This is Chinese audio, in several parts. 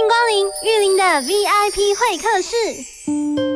欢迎光临玉林的 VIP 会客室。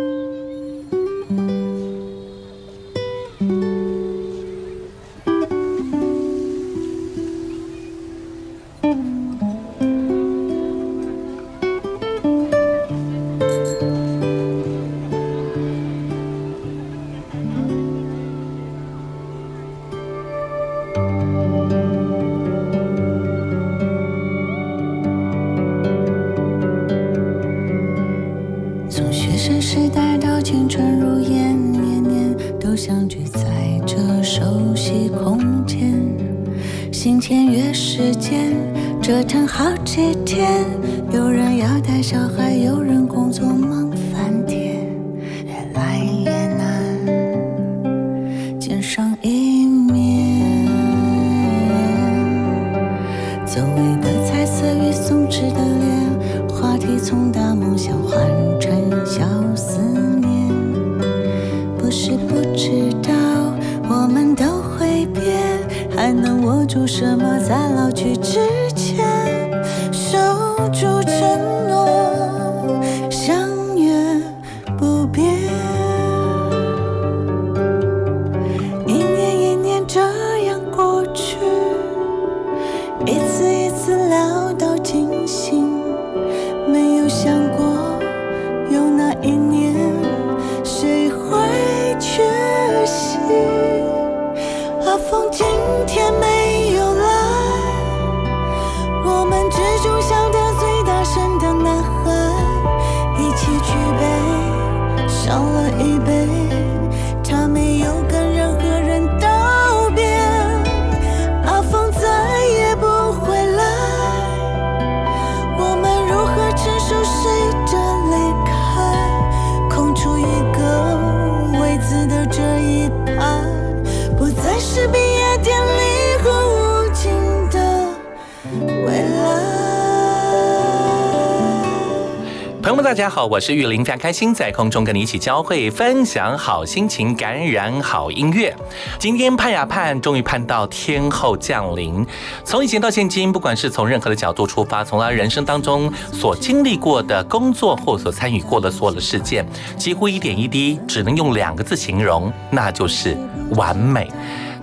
大家好，我是玉林，非常开心在空中跟你一起交汇，分享好心情，感染好音乐。今天盼呀盼，终于盼到天后降临。从以前到现今，不管是从任何的角度出发，从他人生当中所经历过的工作或所参与过的所有的事件，几乎一点一滴，只能用两个字形容，那就是完美。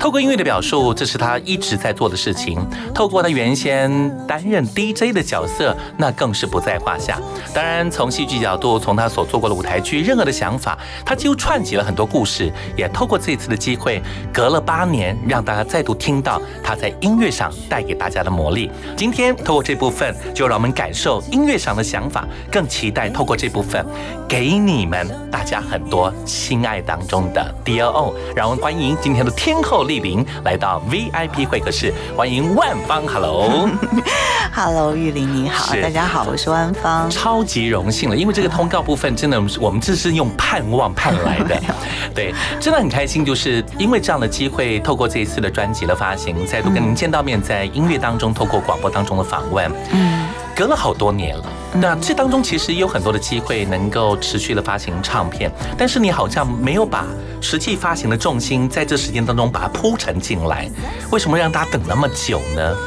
透过音乐的表述，这是他一直在做的事情。透过他原先担任 DJ 的角色，那更是不在话下。当然，从戏剧角度，从他所做过的舞台剧，任何的想法，他几乎串起了很多故事。也透过这次的机会，隔了八年，让大家再度听到他在音乐上带给大家的魔力。今天透过这部分，就让我们感受音乐上的想法，更期待透过这部分，给你们大家很多心爱当中的 D.O.O。让我们欢迎今天的天后莅临来到 VIP 会客室，欢迎万芳，Hello，Hello，玉玲你好，大家好，我是万芳。超级荣幸了，因为这个通告部分真的，我们这是用盼望盼来的，对，真的很开心，就是因为这样的机会，透过这一次的专辑的发行，再度跟您见到面，在音乐当中，透过广播当中的访问，嗯，隔了好多年了。那这当中其实也有很多的机会能够持续的发行唱片，但是你好像没有把实际发行的重心在这时间当中把它铺陈进来，为什么让大家等那么久呢？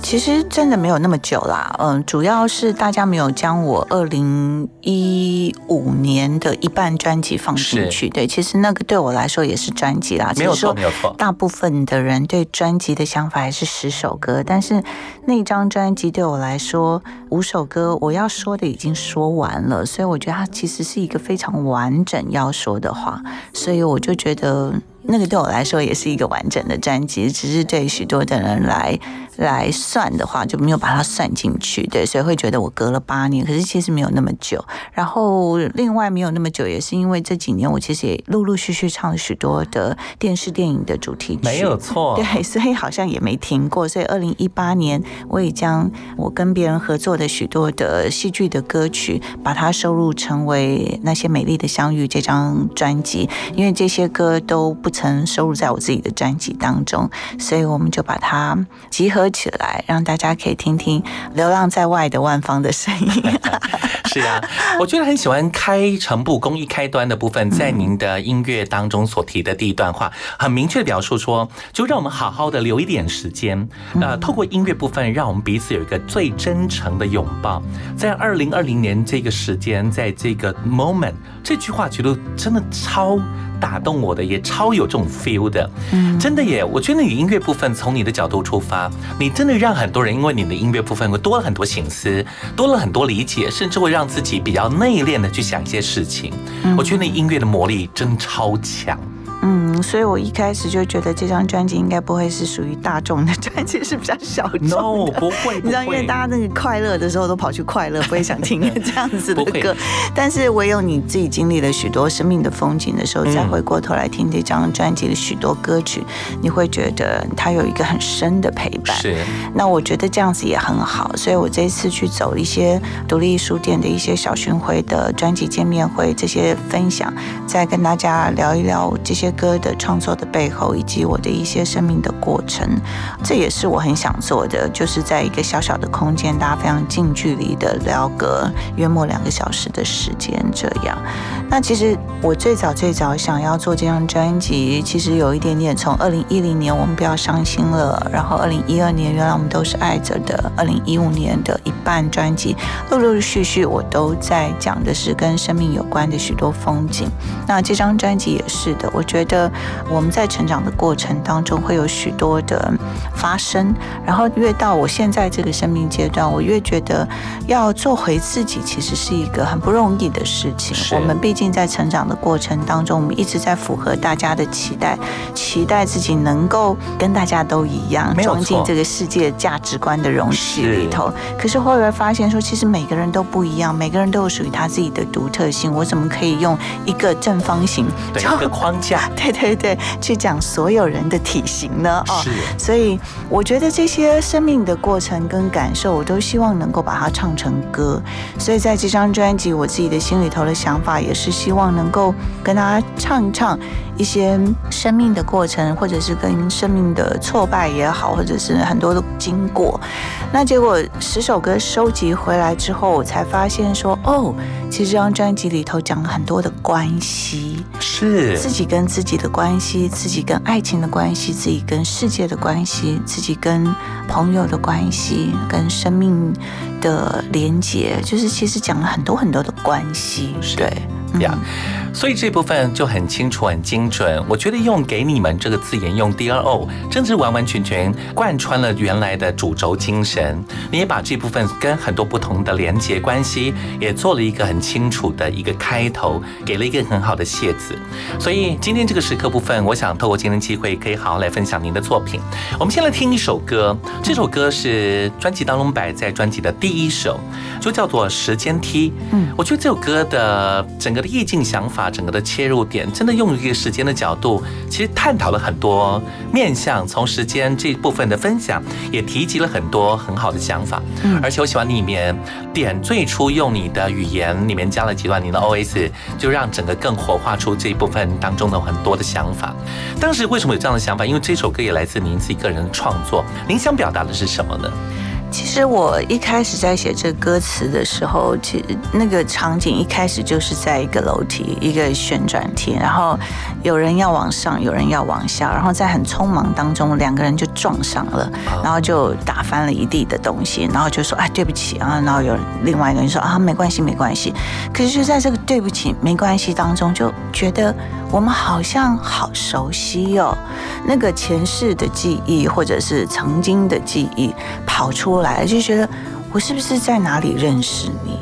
其实真的没有那么久啦，嗯，主要是大家没有将我二零一五年的一半专辑放进去。对，其实那个对我来说也是专辑啦，没有说没有错。大部分的人对专辑的想法还是十首歌，但是那张专辑对我来说，五首歌我要说的已经说完了，所以我觉得它其实是一个非常完整要说的话，所以我就觉得那个对我来说也是一个完整的专辑，只是对许多的人来来算的话，就没有把它算进去，对，所以会觉得我隔了八年，可是其实没有那么久。然后另外没有那么久，也是因为这几年我其实也陆陆续续唱了许多的电视电影的主题曲，没有错，对，所以好像也没停过。所以二零一八年我也将我跟别人合作的许多的戏剧的歌曲，把它收录成为那些美丽的相遇这张专辑，因为这些歌都不曾收录在我自己的专辑当中，所以我们就把它集合起来，让大家可以听听流浪在外的万芳的声音。是啊，我觉得很喜欢开诚布公一开端的部分，在您的音乐当中所提的第一段话，很明确的表述说，就让我们好好的留一点时间，呃，透过音乐部分，让我们彼此有一个最真诚的拥抱。在二零二零年这个时间，在这个 moment，这句话觉得真的超。打动我的也超有这种 feel 的，嗯，真的耶！我觉得你音乐部分从你的角度出发，你真的让很多人因为你的音乐部分会多了很多心思，多了很多理解，甚至会让自己比较内敛的去想一些事情。我觉得你音乐的魔力真超强。嗯，所以我一开始就觉得这张专辑应该不会是属于大众的专辑，是比较小众的。No，不会，你知道，因为大家那个快乐的时候都跑去快乐，不会想听这样子的歌。但是唯有你自己经历了许多生命的风景的时候，再回过头来听这张专辑的许多歌曲，你会觉得它有一个很深的陪伴。是。那我觉得这样子也很好，所以我这次去走一些独立书店的一些小巡回的专辑见面会，这些分享，再跟大家聊一聊这些。歌的创作的背后，以及我的一些生命的过程，这也是我很想做的，就是在一个小小的空间，大家非常近距离的聊个约莫两个小时的时间，这样。那其实我最早最早想要做这张专辑，其实有一点点从二零一零年我们不要伤心了，然后二零一二年原来我们都是爱着的，二零一五年的一半专辑，陆陆续续我都在讲的是跟生命有关的许多风景。那这张专辑也是的，我觉得我们在成长的过程当中会有许多的发生，然后越到我现在这个生命阶段，我越觉得要做回自己，其实是一个很不容易的事情。我们毕竟在成长的过程当中，我们一直在符合大家的期待，期待自己能够跟大家都一样，装进这个世界价值观的容器里头。可是后来发现说，其实每个人都不一样，每个人都有属于他自己的独特性。我怎么可以用一个正方形一个框架？对对对，去讲所有人的体型呢？哦，所以我觉得这些生命的过程跟感受，我都希望能够把它唱成歌。所以在这张专辑，我自己的心里头的想法也。是希望能够跟大家唱一唱一些生命的过程，或者是跟生命的挫败也好，或者是很多的经过。那结果十首歌收集回来之后，我才发现说，哦，其实这张专辑里头讲了很多的关系，是自己跟自己的关系，自己跟爱情的关系，自己跟世界的关系，自己跟朋友的关系，跟生命的连接，就是其实讲了很多很多的关系，对。呀，所以这部分就很清楚、很精准。我觉得用“给你们”这个字眼，用 D R O，真是完完全全贯穿了原来的主轴精神。你也把这部分跟很多不同的连接关系，也做了一个很清楚的一个开头，给了一个很好的谢字。所以今天这个时刻部分，我想透过今天机会，可以好好来分享您的作品。我们先来听一首歌，这首歌是专辑当中摆在专辑的第一首，就叫做《时间梯》。嗯，我觉得这首歌的整个。意境想法，整个的切入点，真的用一个时间的角度，其实探讨了很多面向。从时间这部分的分享，也提及了很多很好的想法。嗯，而且我喜欢里面点最初用你的语言里面加了几段你的 OS，就让整个更活化出这一部分当中的很多的想法。当时为什么有这样的想法？因为这首歌也来自您自己个人的创作。您想表达的是什么呢？其实我一开始在写这个歌词的时候，其实那个场景一开始就是在一个楼梯，一个旋转梯，然后有人要往上，有人要往下，然后在很匆忙当中，两个人就撞上了，然后就打翻了一地的东西，然后就说：“哎，对不起啊。”然后有另外一个人说：“啊，没关系，没关系。”可是就在这个“对不起，没关系”当中，就觉得我们好像好熟悉哦，那个前世的记忆或者是曾经的记忆跑出。来就觉得我是不是在哪里认识你？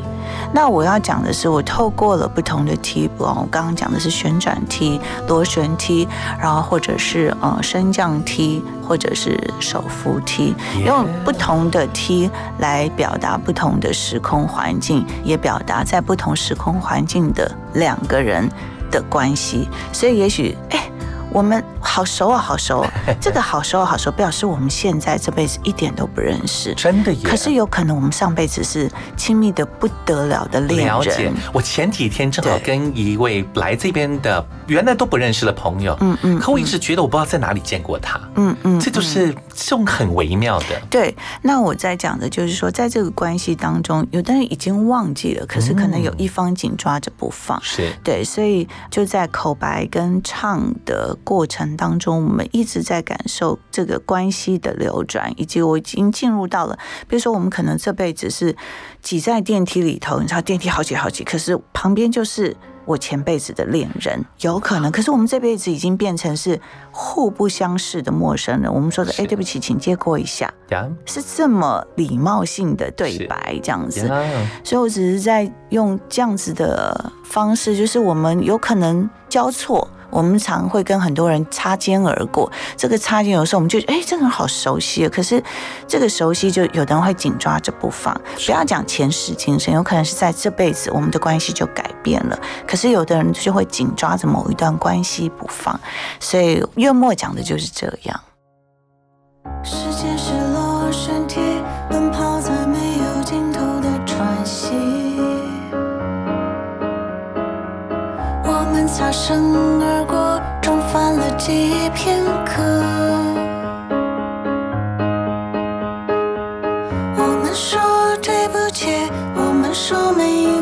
那我要讲的是，我透过了不同的梯，哦，我刚刚讲的是旋转梯、螺旋梯，然后或者是呃升降梯，或者是手扶梯，用不同的梯来表达不同的时空环境，也表达在不同时空环境的两个人的关系。所以也许，哎。我们好熟啊，好熟！这个好熟好熟，表示我们现在这辈子一点都不认识，真的。可是有可能我们上辈子是亲密的不得了的恋人。了解。我前几天正好跟一位来这边的原来都不认识的朋友，嗯嗯，可我一直觉得我不知道在哪里见过他，嗯嗯，这就是这种很微妙的。对。那我在讲的就是说，在这个关系当中，有的人已经忘记了，可是可能有一方紧抓着不放。是。对，所以就在口白跟唱的。过程当中，我们一直在感受这个关系的流转，以及我已经进入到了，比如说，我们可能这辈子是挤在电梯里头，你知道电梯好挤好挤，可是旁边就是我前辈子的恋人，有可能，可是我们这辈子已经变成是互不相识的陌生人。我们说的，哎，对不起，请借过一下，是这么礼貌性的对白，这样子。所以我只是在用这样子的方式，就是我们有可能交错。我们常会跟很多人擦肩而过，这个擦肩有时候我们就哎，这个人好熟悉啊。可是这个熟悉，就有的人会紧抓着不放。不要讲前世今生，有可能是在这辈子我们的关系就改变了。可是有的人就会紧抓着某一段关系不放。所以月末讲的就是这样。时间是落身体，擦身而过，撞翻了记忆片刻。我们说对不起，我们说没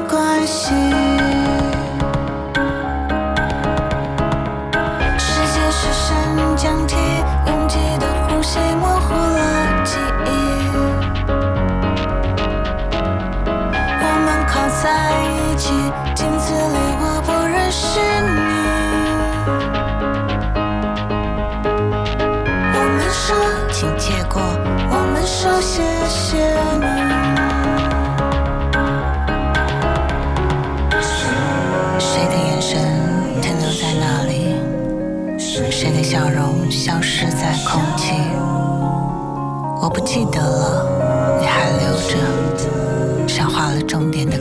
不记得了，你还留着，像画了重点的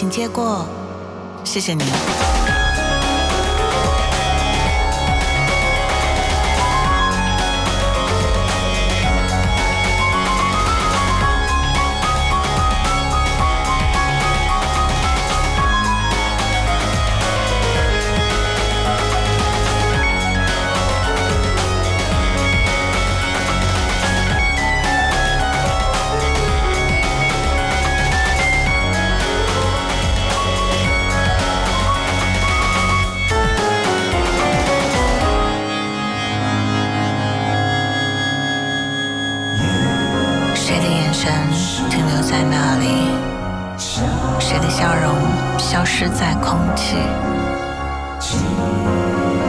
请接过，谢谢你。在那里，谁的笑容消失在空气？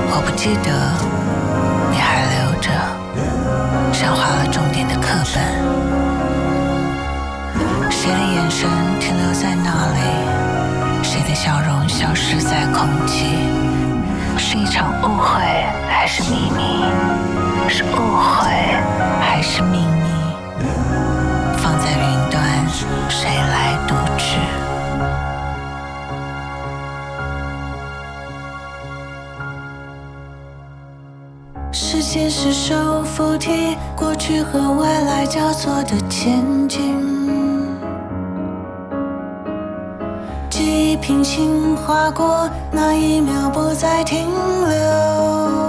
我不记得你还留着上画了重点的课本，谁的眼神停留在那里？谁的笑容消失在空气？是一场误会还是秘密？是误会还是秘密？谁来独之？时间是手扶梯，过去和未来交错的前景。记忆平行划过，那一秒不再停留。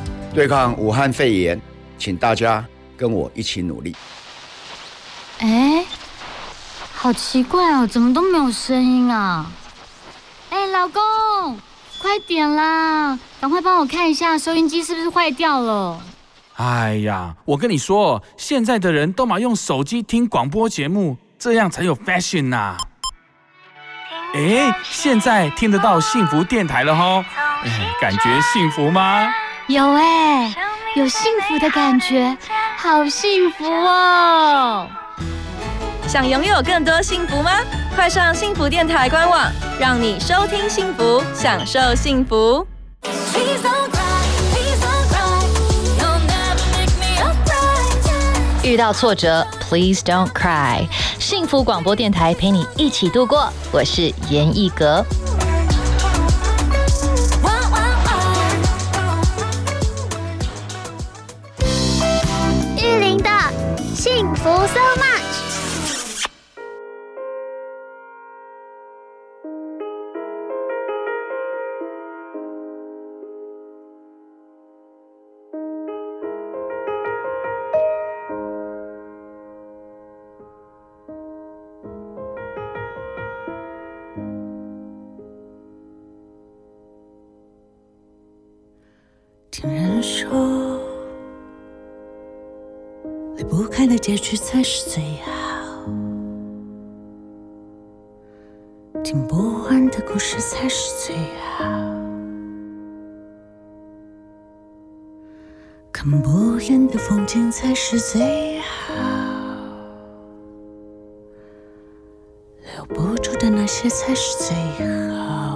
对抗武汉肺炎，请大家跟我一起努力。哎，好奇怪哦，怎么都没有声音啊？哎，老公，快点啦，赶快帮我看一下收音机是不是坏掉了。哎呀，我跟你说，现在的人都嘛用手机听广播节目，这样才有 fashion 呐。哎，现在听得到幸福电台了吼，哎，感觉幸福吗？有哎，有幸福的感觉，好幸福哦！想拥有更多幸福吗？快上幸福电台官网，让你收听幸福，享受幸福。遇到挫折，Please don't cry。幸福广播电台陪你一起度过，我是严艺格。福 so much。去才是最好，听不完的故事才是最好，看不厌的风景才是最好，留不住的那些才是最好。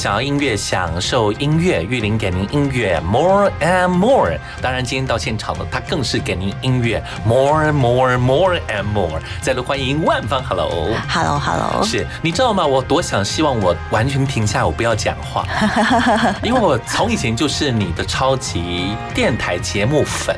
想要音乐，享受音乐。玉林给您音乐 more and more。当然，今天到现场了，他更是给您音乐 more and more more and more。再度欢迎万芳，hello。Hello Hello，是你知道吗？我多想希望我完全停下，我不要讲话，因为我从以前就是你的超级电台节目粉，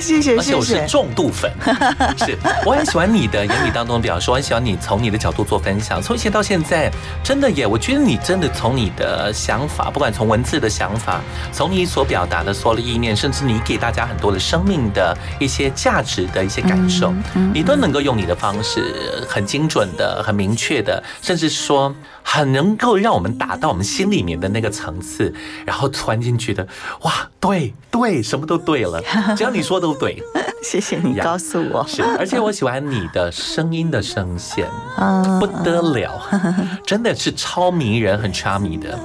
谢谢而且我是谢谢。重度粉，是我很喜欢你的言语当中的表述，我很喜欢你从你的角度做分享。从以前到现在，真的耶，我觉得你真的从你的想法，不管从文字的想法，从你所表达的所有的意念，甚至你给大家很多的生命的一些价值的一些感受，你都能够用你的方式，很精准的、很明确的，甚至说很能够让我们打到我们心里面的那个层次，然后突然间觉得哇，对对，什么都对了，只要你说都对。谢谢你呀告诉我。是，而且我喜欢你的声音的声线，嗯不得了，真的是超迷人，很 charming 的。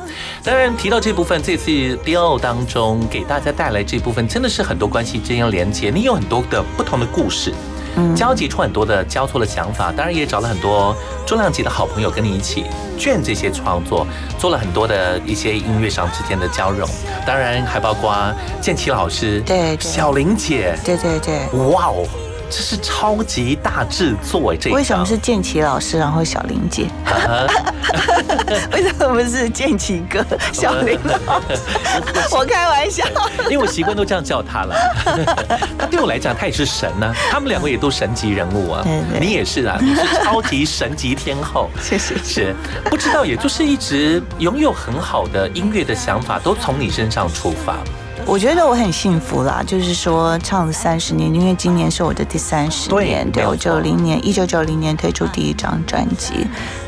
当然提到这部分，这次 BO 当中给大家带来这部分，真的是很多关系之间连接，你有很多的不同的故事。交集出很多的交错的想法，当然也找了很多重量级的好朋友跟你一起卷这些创作，做了很多的一些音乐上之间的交融，当然还包括建奇老师、对对。小玲姐，对对对，哇哦，这是超级大制作哎！这一为什么是建奇老师，然后小玲姐？啊 为什么不是建奇哥、小玲老师？我开玩笑。因为我习惯都这样叫他了。他对我来讲，他也是神呢、他们两个也都神级人物啊你也是啊，你是超级神级天后。谢谢。是不知道，也就是一直拥有很好的音乐的想法，都从你身上出发。我觉得我很幸福啦，就是说唱了三十年，因为今年是我的第三十年，对我九零年一九九零年推出第一张专辑，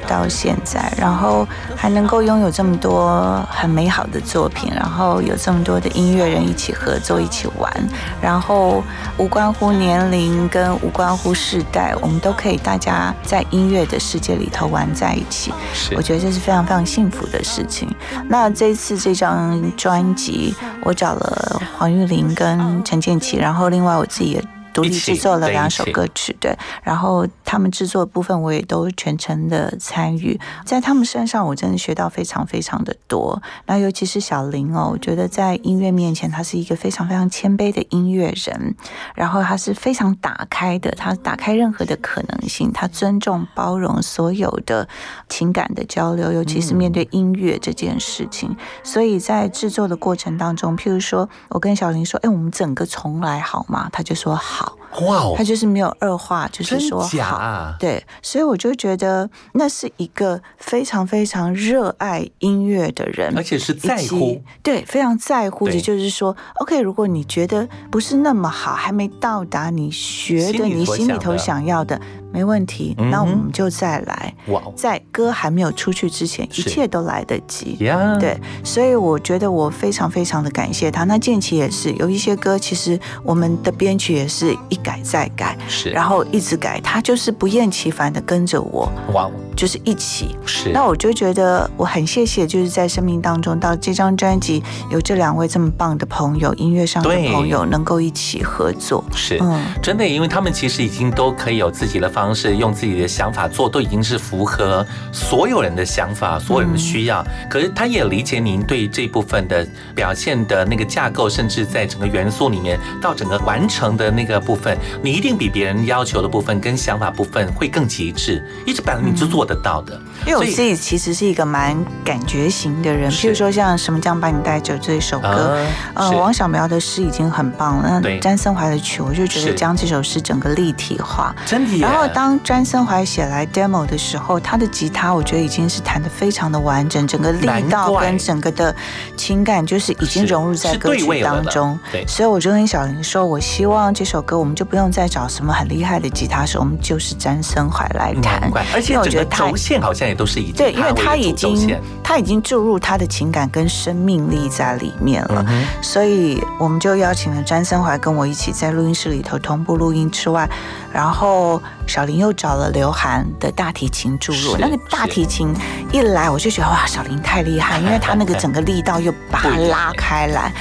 到现在，然后还能够拥有这么多很美好的作品，然后有这么多的音乐人一起合作一起玩，然后无关乎年龄跟无关乎世代，我们都可以大家在音乐的世界里头玩在一起。我觉得这是非常非常幸福的事情。那这次这张专辑，我找了黄玉玲跟陈建奇，然后另外我自己也。独立制作了两首歌曲，对，然后他们制作的部分我也都全程的参与，在他们身上我真的学到非常非常的多。那尤其是小林哦，我觉得在音乐面前，他是一个非常非常谦卑的音乐人，然后他是非常打开的，他打开任何的可能性，他尊重包容所有的情感的交流，尤其是面对音乐这件事情。所以在制作的过程当中，譬如说我跟小林说：“哎，我们整个重来好吗？”他就说好。哇哦。他，就是没有恶化，就是说好。假？啊？对，所以我就觉得那是一个非常非常热爱音乐的人，而且是在以乎，对，非常在乎的，就是说，OK，如果你觉得不是那么好，还没到达你学的你心里头想要的，没问题，嗯那我们就再来，哇哦，在歌还没有出去之前，一切都来得及。呀，对，所以我觉得我非常非常的感谢他。那建奇也是有一些歌，其实我们的编曲也是一改再改，是，然后一直改，他就是不厌其烦的跟着我，哇哦，就是一起。是，那我就觉得我很谢谢，就是在生命当中到这张专辑有这两位这么棒的朋友，音乐上的朋友能够一起合作。是，嗯。真的，因为他们其实已经都可以有自己的方式，用自己的想法做，都已经是符合所有人的想法、所有人的需要。可是他也理解您对这部分的表现的那个架构，甚至在整个元素里面到整个完成的那个部分，你一定比别人要求的部分跟想法部分会更极致。一直本来你就做得到的。因为我自己其实是一个蛮感觉型的人，是譬如说像《什么将把你带走》这首歌，啊呃，王小苗的诗已经很棒了，对那詹森怀的曲，我就觉得将这首诗整个立体化。真的耶。然后当詹森怀写来 demo 的时候，他的吉他我觉得已经是弹得非常的完整，整个力道跟整个的情感就是已经融入在歌曲当中。对所以我就跟小林说，我希望这首歌我们就不用再找什么很厉害的吉他手，我们就是詹森怀来弹，。而且我觉得他轴线好像也都是以对，因为他已经他已经注入他的情感跟生命力在里面了，嗯所以我们就邀请了詹森怀跟我一起在录音室里头同步录音之外，然后小林又找了刘涵的大提琴注入，那个大提琴一来我就觉得哇，小林太厉害，因为 他那个整个力道又把它拉开来，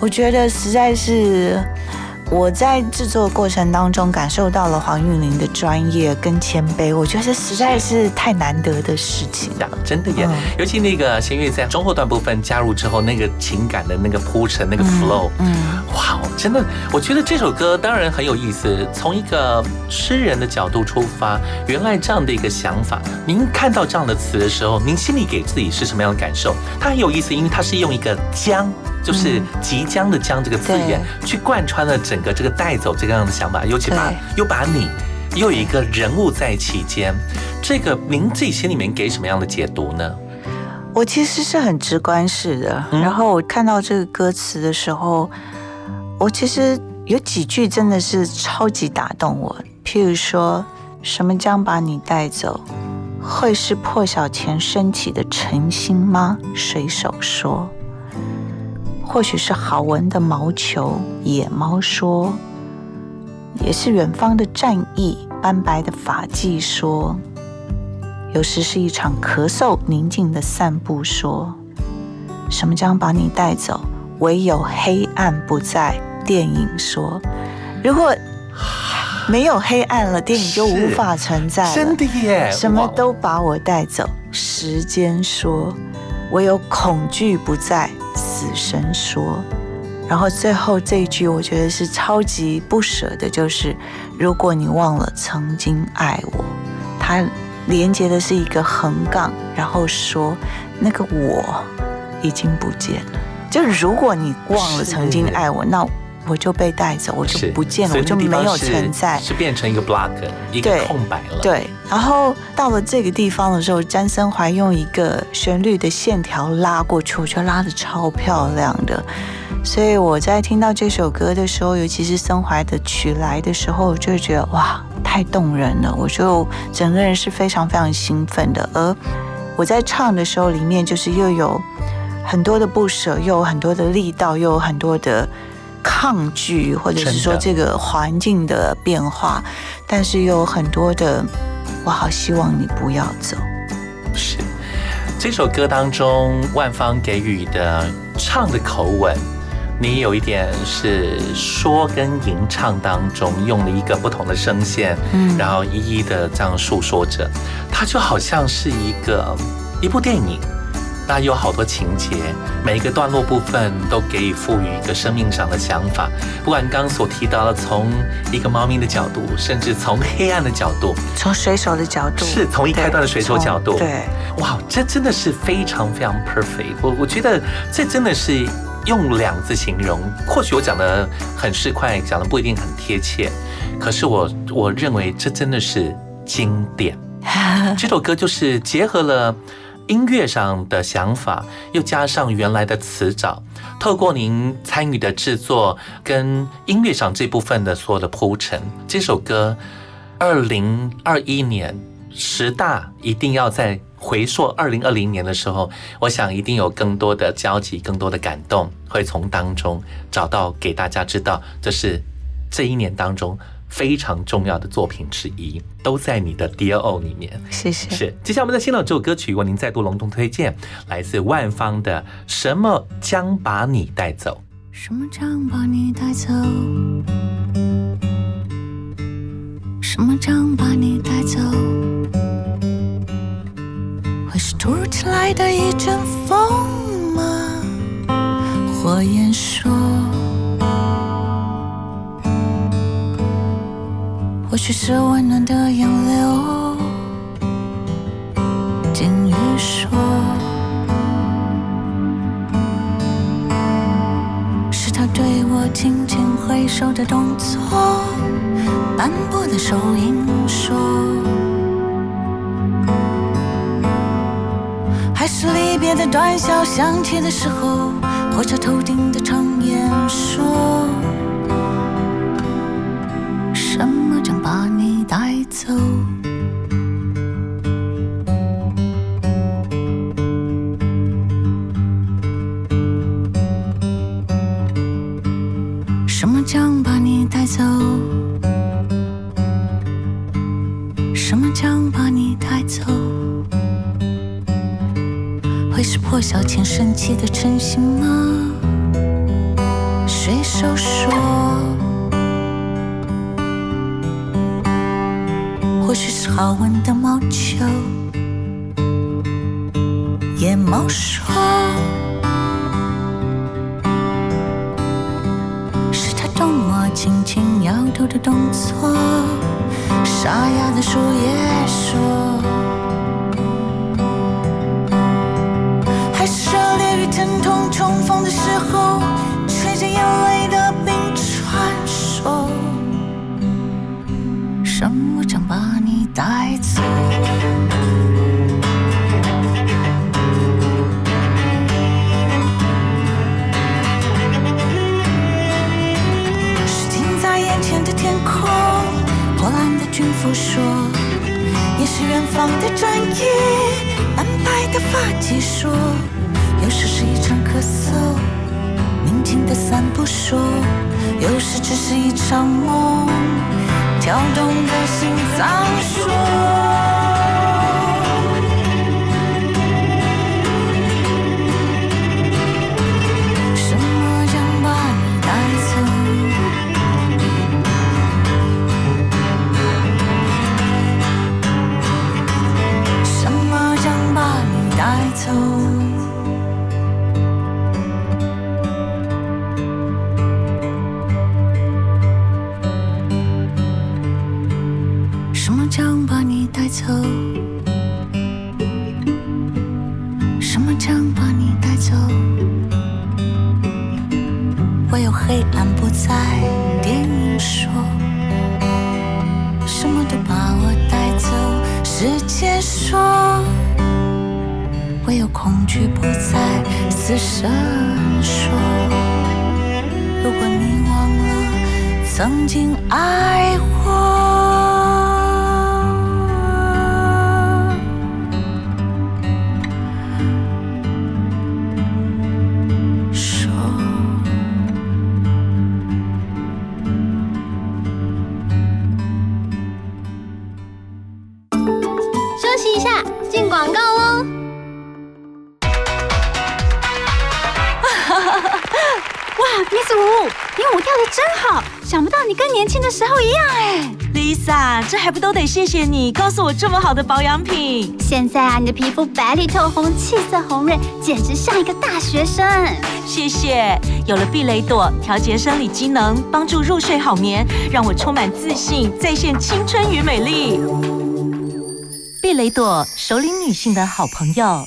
我觉得实在是。我在制作过程当中感受到了黄韵玲的专业跟谦卑，我觉得这实在是太难得的事情了。真的耶，嗯尤其那个弦乐在中后段部分加入之后，那个情感的那个铺陈，那个 flow，嗯，哇，真的，我觉得这首歌当然很有意思。从一个诗人的角度出发，原来这样的一个想法，您看到这样的词的时候，您心里给自己是什么样的感受？它很有意思，因为它是用一个将。就是即将的“将”这个字眼，去贯穿了整个这个带走这个样的想法，尤其把又把你又有一个人物在其间，这个您自己心里面给什么样的解读呢？我其实是很直观式的，嗯然后我看到这个歌词的时候，我其实有几句真的是超级打动我，譬如说什么将把你带走，会是破晓前升起的晨星吗？水手说。或许是好闻的毛球，野猫说；也是远方的战役，斑白的发髻说；有时是一场咳嗽，宁静的散步说。什么将把你带走？唯有黑暗不在。电影说，如果没有黑暗了，电影就无法存在了。真的耶，什么都把我带走。时间说，唯有恐惧不在。死神说，然后最后这一句我觉得是超级不舍的，就是如果你忘了曾经爱我，它连接的是一个横杠，然后说那个我已经不见了。就如果你忘了曾经爱我，那我就被带走，我就不见了，我就没有存在，是变成一个 block，一个空白了。对，然后到了这个地方的时候，詹森怀用一个旋律的线条拉过去，我觉得拉的超漂亮的。所以我在听到这首歌的时候，尤其是森怀的曲来的时候，我就觉得哇，太动人了，我就整个人是非常非常兴奋的。而我在唱的时候，里面就是又有很多的不舍，又有很多的力道，又有很多的。抗拒，或者是说这个环境的变化，但是有很多的，我好希望你不要走。是这首歌当中，万芳给予的唱的口吻，你有一点是说跟吟唱当中用了一个不同的声线，嗯，然后一一的这样诉说着，它就好像是一个一部电影。那有好多情节，每一个段落部分都给予赋予一个生命上的想法。不管刚刚所提到的，从一个猫咪的角度，甚至从黑暗的角度，从水手的角度，是从一开端的水手角度，对，哇，这真的是非常非常 perfect。我我觉得这真的是用两字形容，或许我讲的很市侩，讲的不一定很贴切，可是我我认为这真的是经典。这首歌就是结合了。音乐上的想法，又加上原来的词藻，透过您参与的制作跟音乐上这部分的所有的铺陈，这首歌，二零二一年十大一定要在回溯二零二零年的时候，我想一定有更多的交集，更多的感动，会从当中找到给大家知道，这是这一年当中。非常重要的作品之一，都在你的 Dear O 里面。谢谢。是，接下来我们在新老这首歌曲，为您再度隆重推荐，来自万芳的《什么将把你带走》。什么将把你带走？什么将把你带走？会是突如其来的一阵风吗？火焰说。或许是温暖的洋流。金鱼说：“是他对我轻轻挥手的动作，斑驳的手印说，还是离别的短笑响起的时候，火车头顶的长烟说。”走？什么将把你带走？什么将把你带走？会是破晓前升起的晨星吗？水手说，好闻的毛球。野猫说。是他动我轻轻摇头的动作，沙哑的树叶说，还是热烈与疼痛重逢的时候，吹着眼泪什么将把你带走？是近在眼前的天空，破烂的军服说，也是远方的转移，斑白的发髻说，有时是一场咳嗽，宁静的散步说，有时只是一场梦，跳动的心脏说，什么将把你带走？什么将把你带走？曾经爱你舞跳的真好，想不到你跟年轻的时候一样哎。Lisa，这还不都得谢谢你告诉我这么好的保养品？现在啊，你的皮肤白里透红，气色红润，简直像一个大学生。谢谢，有了避雷朵调节生理机能，帮助入睡好眠，让我充满自信，再现青春与美丽。避雷朵，首领女性的好朋友。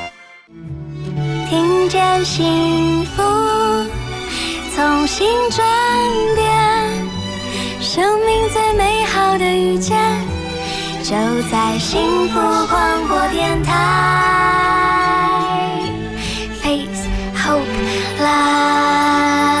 听见幸福，从心转变，生命最美好的遇见，就在幸福广播电台。Face Hope Live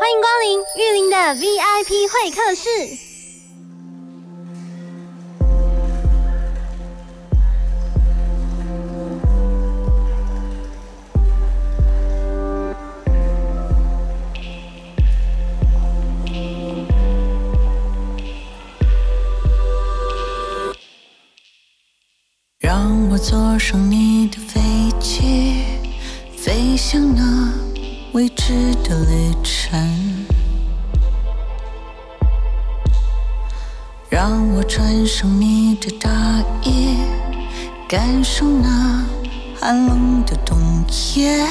欢迎光临玉林的 VIP 会客室。让我坐上你的飞机，飞向那未知的旅程。让我穿上你的大衣，感受那寒冷的冬夜。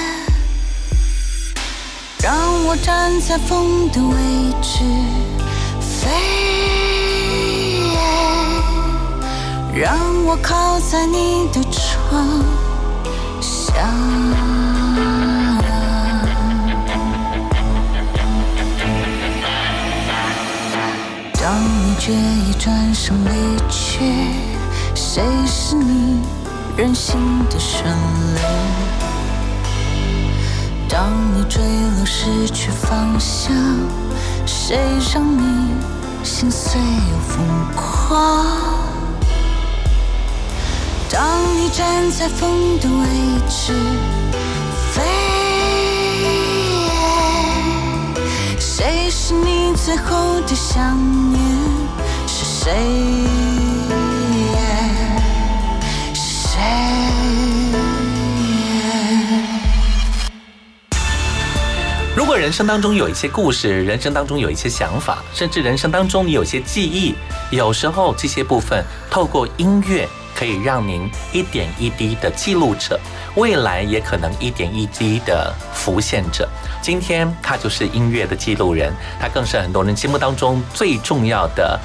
让我站在风的位置，飞。让我靠在你的窗下，当你决意转身离去，谁是你任性的旋律？当你坠落失去方向，谁让你心碎又疯狂？当你站在风的位置飞，谁是你最后的想念？谁？谁？如果人生当中有一些故事，人生当中有一些想法，甚至人生当中你有些记忆，有时候这些部分透过音乐。可以让您一点一滴的记录着，未来也可能一点一滴的浮现着。今天他就是音乐的记录人，他更是很多人心目当中最重要的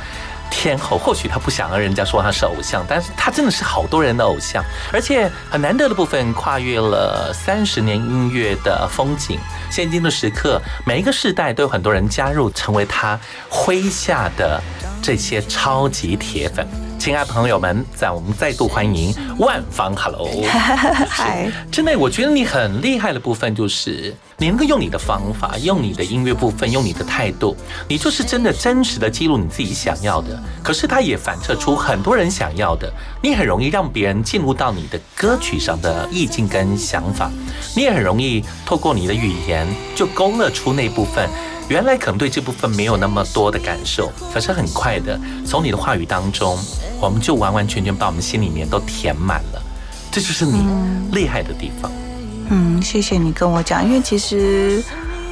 天后。或许他不想让人家说他是偶像，但是他真的是好多人的偶像。而且很难得的部分，跨越了三十年音乐的风景。现今的时刻，每一个世代都有很多人加入，成为他麾下的这些超级铁粉。亲爱的朋友们，在我们再度欢迎万芳，Hello，嗨，真的，我觉得你很厉害的部分就是，你能够用你的方法，用你的音乐部分，用你的态度，你就是真的真实的记录你自己想要的。可是它也反射出很多人想要的，你很容易让别人进入到你的歌曲上的意境跟想法，你也很容易透过你的语言就勾勒出那部分。原来可能对这部分没有那么多的感受，可是很快的，从你的话语当中，我们就完完全全把我们心里面都填满了。这就是你厉害的地方。嗯，谢谢你跟我讲，因为其实。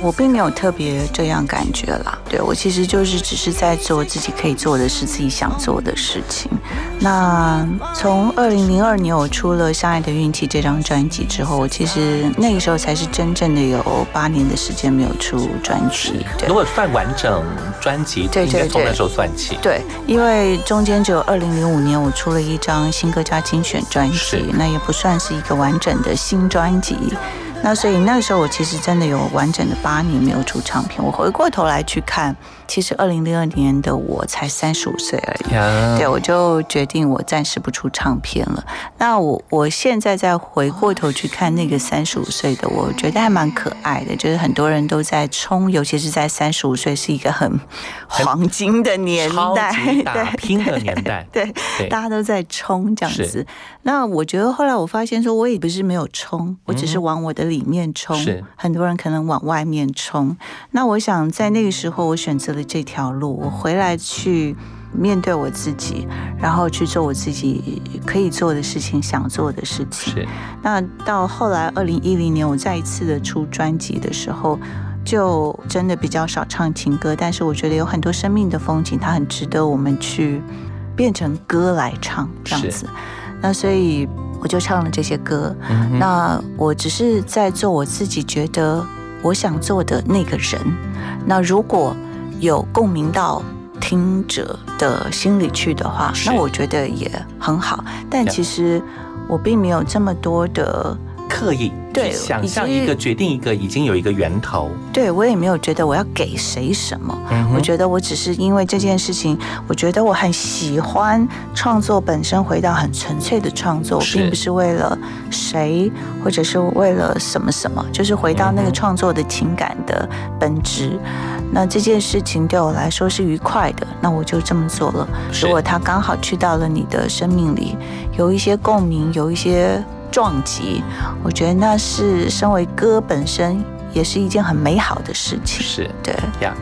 我并没有特别这样感觉啦，对我其实就是只是在做自己可以做的事，自己想做的事情。那从二零零二年我出了《相爱的运气》这张专辑之后，我其实那个时候才是真正的有八年的时间没有出专辑。如果算完整专辑，对对对，从那时候算起。对，因为中间只有二零零五年我出了一张新歌加精选专辑，那也不算是一个完整的新专辑。那所以那个时候，我其实真的有完整的八年没有出唱片。我回过头来去看。其实二零零二年的我才三十五岁而已，对我就决定我暂时不出唱片了。那我我现在再回过头去看那个三十五岁的我，觉得还蛮可爱的。就是很多人都在冲，尤其是在三十五岁是一个很黄金的年代，打 拼的年代，对，大家都在冲这样子。那我觉得后来我发现说，我也不是没有冲，我只是往我的里面冲。很多人可能往外面冲。那我想在那个时候，我选择了。这条路，我回来去面对我自己，然后去做我自己可以做的事情，想做的事情。是。那到后来，二零一零年我再一次的出专辑的时候，就真的比较少唱情歌，但是我觉得有很多生命的风景，它很值得我们去变成歌来唱这样子。那所以我就唱了这些歌。那我只是在做我自己觉得我想做的那个人。那如果有共鸣到听者的心里去的话，那我觉得也很好。但其实我并没有这么多的刻意对去想象一个决定一个已经有一个源头，对我也没有觉得我要给谁什么，嗯我觉得我只是因为这件事情，我觉得我很喜欢创作本身，回到很纯粹的创作，并不是为了谁，或者是为了什么什么，就是回到那个创作的情感的本质。那这件事情对我来说是愉快的，那我就这么做了。如果它刚好去到了你的生命里，有一些共鸣，有一些撞击，我觉得那是身为歌本身也是一件很美好的事情。是对呀。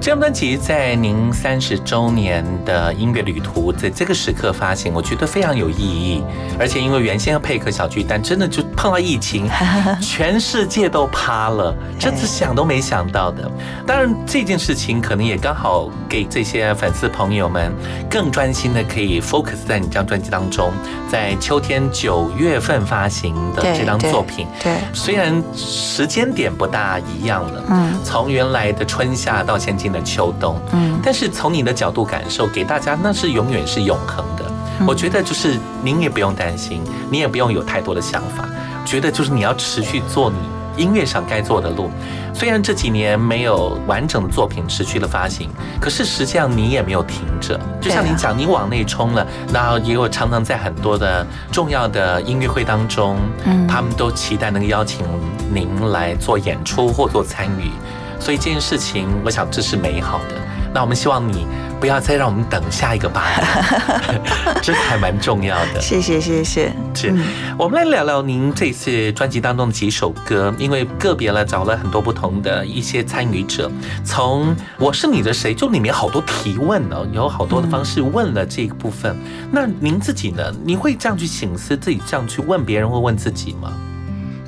这张专辑在您三十周年的音乐旅途，在这个时刻发行，我觉得非常有意义。而且因为原先要配合小巨蛋，真的就碰到疫情，全世界都趴了，这次想都没想到的。当然，这件事情可能也刚好给这些粉丝朋友们更专心的可以 focus 在你这张专辑当中，在秋天九月份发行的这张作品。对，虽然时间点不大一样了，嗯。从原来的春夏到现今的秋冬，嗯。但是从你的角度感受，给大家那是永远是永恒的。嗯。我觉得就是您也不用担心，你也不用有太多的想法，觉得就是你要持续做你音乐上该做的路。虽然这几年没有完整的作品持续的发行，可是实际上你也没有停着。就像你讲，你往内冲了，然后也有常常在很多的重要的音乐会当中，嗯他们都期待能够邀请您来做演出或做参与。所以这件事情，我想这是美好的。那我们希望你不要再让我们等下一个八年，这还蛮重要的。谢谢谢谢。是，我们来聊聊您这次专辑当中的几首歌，因为个别了找了很多不同的一些参与者，从《我是你的谁》就里面好多提问哦，有好多的方式问了这个部分。那您自己呢？你会这样去醒思，自己这样去问别人或问自己吗？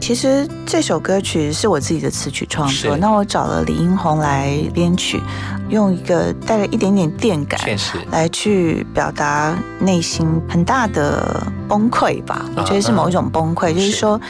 其实这首歌曲是我自己的词曲创作，那我找了李英宏来编曲，用一个带了一点点电感，来去表达内心很大的崩溃吧。我觉得是某一种崩溃，就是说。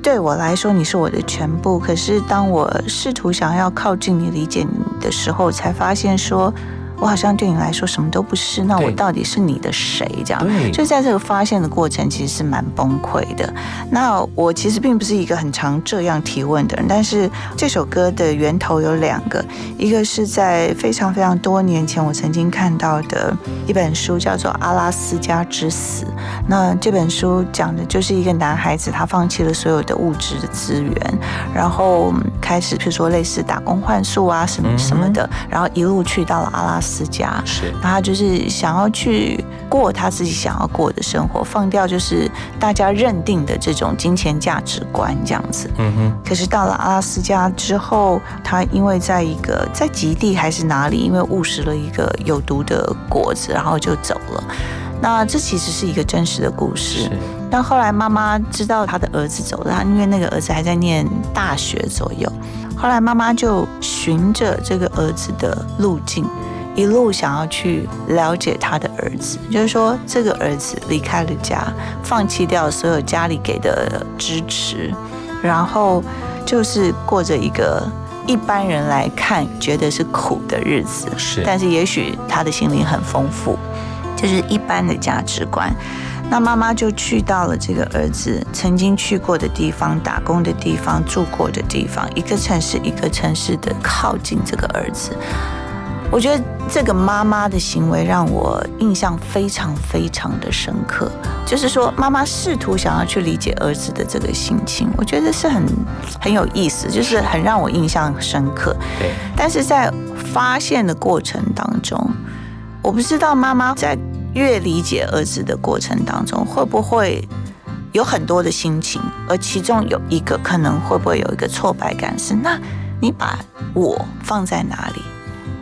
对我来说，你是我的全部。可是，当我试图想要靠近你、理解你的时候，才发现说，我好像对你来说什么都不是。那我到底是你的谁？这样对，就在这个发现的过程，其实是蛮崩溃的。那我其实并不是一个很常这样提问的人，但是这首歌的源头有两个，一个是在非常非常多年前我曾经看到的一本书，叫做《阿拉斯加之死》。那这本书讲的就是一个男孩子，他放弃了所有的物质的资源，然后开始，譬如说类似打工换宿啊什么什么的，然后一路去到了阿拉斯加。是，那他就是想要去过他自己想要过的生活，放掉就是大家认定的这种金钱价值观这样子。嗯哼，可是到了阿拉斯加之后，他因为在一个在极地还是哪里，因为误食了一个有毒的果子，然后就走了。那这其实是一个真实的故事。但后来妈妈知道他的儿子走了，他因为那个儿子还在念大学左右，后来妈妈就循着这个儿子的路径，一路想要去了解他的儿子，就是说这个儿子离开了家，放弃掉所有家里给的支持，然后就是过着一个。一般人来看觉得是苦的日子，是但是也许他的心灵很丰富，就是一般的价值观。那妈妈就去到了这个儿子曾经去过的地方、打工的地方、住过的地方，一个城市一个城市的靠近这个儿子。我觉得这个妈妈的行为让我印象非常非常的深刻，就是说妈妈试图想要去理解儿子的这个心情，我觉得是很很有意思，就是很让我印象深刻。对，但是在发现的过程当中，我不知道妈妈在越理解儿子的过程当中，会不会有很多的心情，而其中有一个可能会不会有一个挫败感是，那你把我放在哪里？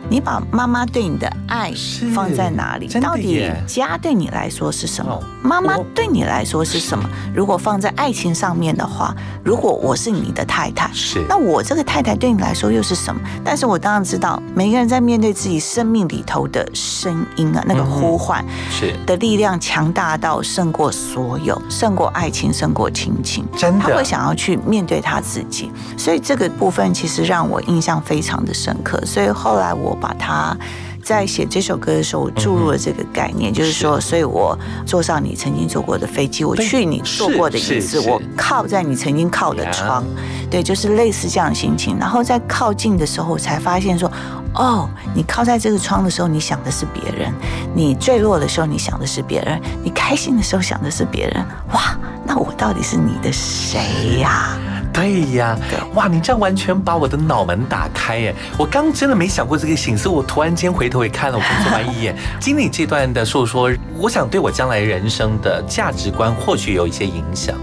你把妈妈对你的爱放在哪里？到底家对你来说是什么哦？妈妈对你来说是什么？如果放在爱情上面的话，如果我是你的太太，是那我这个太太对你来说又是什么？但是我当然知道，每个人在面对自己生命里头的声音啊，那个呼唤是的力量强大到胜过所有，胜过爱情，胜过亲情。真的他会想要去面对他自己，所以这个部分其实让我印象非常的深刻。所以后来我把它在写这首歌的时候，我注入了这个概念，就是说，所以我坐上你曾经坐过的飞机，我去你坐过的椅子，我靠在你曾经靠的窗，对，就是类似这样的心情。然后在靠近的时候，我才发现说，哦，你靠在这个窗的时候，你想的是别人；你坠落的时候，你想的是别人；你开心的时候想的是别人。哇，那我到底是你的谁呀？对呀，哇！你这样完全把我的脑门打开耶！我刚真的没想过这个形式，我突然间回头也看了我工作完一眼，经理这段的诉说，我想对我将来人生的价值观或许有一些影响。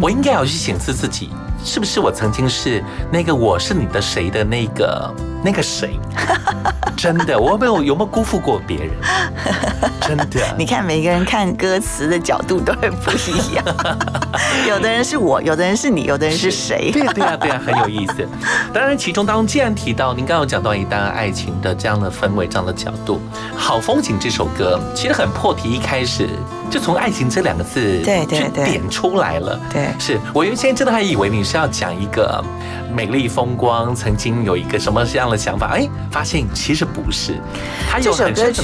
我应该要去检视自己。是不是我曾经是那个我是你的谁的那个 那个谁？真的，我没有有没有辜负过别人？真的，你看每个人看歌词的角度都会不一样。有的人是我，有的人是你，有的人是谁？对呀，对呀，对呀，很有意思。当然，其中当中既然提到您刚刚讲到一段爱情的这样的氛围、这样的角度，《好风景》这首歌其实很破题，一开始。就从爱情这两个字对对对点出来了，对，是我原先真的还以为你是要讲一个美丽风光，曾经有一个什么这样的想法，哎，发现其实不是。这首歌曲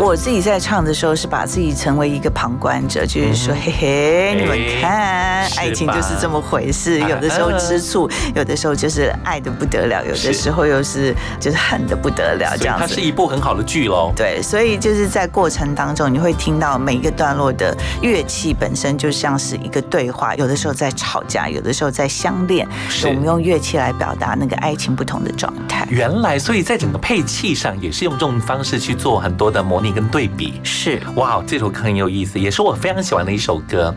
我自己在唱的时候是把自己成为一个旁观者，就是说，嘿嘿，你们看，爱情就是这么回事，有的时候吃醋，有的时候就是爱的不得了，有的时候又是就是恨的不得了，这样子。它是一部很好的剧喽。对，所以就是在过程当中，你会听到每一个段。落的乐器本身就像是一个对话，有的时候在吵架，有的时候在相恋。是我们用乐器来表达那个爱情不同的状态。原来，所以在整个配器上也是用这种方式去做很多的模拟跟对比。是哇，这首歌很有意思，也是我非常喜欢的一首歌。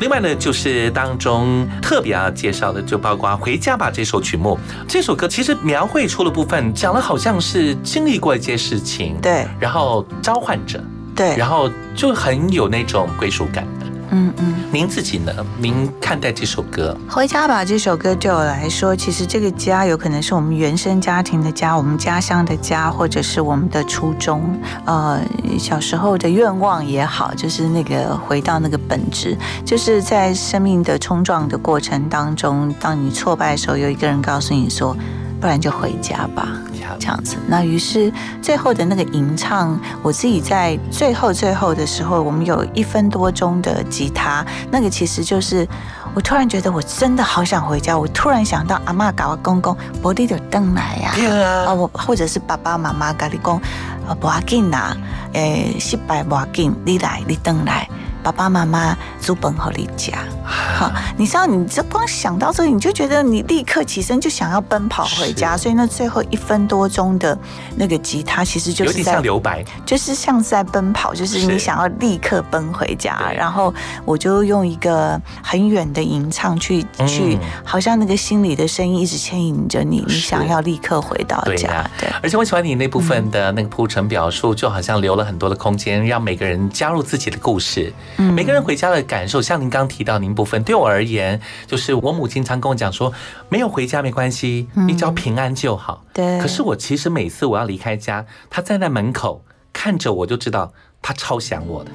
另外呢，就是当中特别要介绍的，就包括《回家吧》这首曲目。这首歌其实描绘出了部分，讲的好像是经历过一些事情，对，然后召唤着。对，然后就很有那种归属感的。嗯嗯，您自己呢？您看待这首歌《回家吧》这首歌对我来说，其实这个家有可能是我们原生家庭的家，我们家乡的家，或者是我们的初衷。呃，小时候的愿望也好，就是那个回到那个本质，就是在生命的冲撞的过程当中，当你挫败的时候，有一个人告诉你说。不然就回家吧，这样子。那于是最后的那个吟唱，我自己在最后最后的时候，我们有一分多钟的吉他，那个其实就是我突然觉得我真的好想回家。我突然想到阿妈搞我公公，伯弟的灯来呀，啊，我或者是爸爸妈妈搞你公，啊，不要紧呐，诶，失败不要紧，你来，你灯来。爸爸妈妈煮本和你家，好，你知道，你这光想到这里，你就觉得你立刻起身就想要奔跑回家。所以那最后一分多钟的那个吉他，其实就是在留白，就是像是在奔跑，就是你想要立刻奔回家。然后我就用一个很远的吟唱去去，好像那个心里的声音一直牵引着你，你想要立刻回到家。对，而且我喜欢你那部分的那个铺陈表述，就好像留了很多的空间，让每个人加入自己的故事。每个人回家的感受，像您刚提到您部分，对我而言，就是我母亲常跟我讲说，没有回家没关系，你只要平安就好。对。可是我其实每次我要离开家，她站在门口看着我，就知道她超想我的。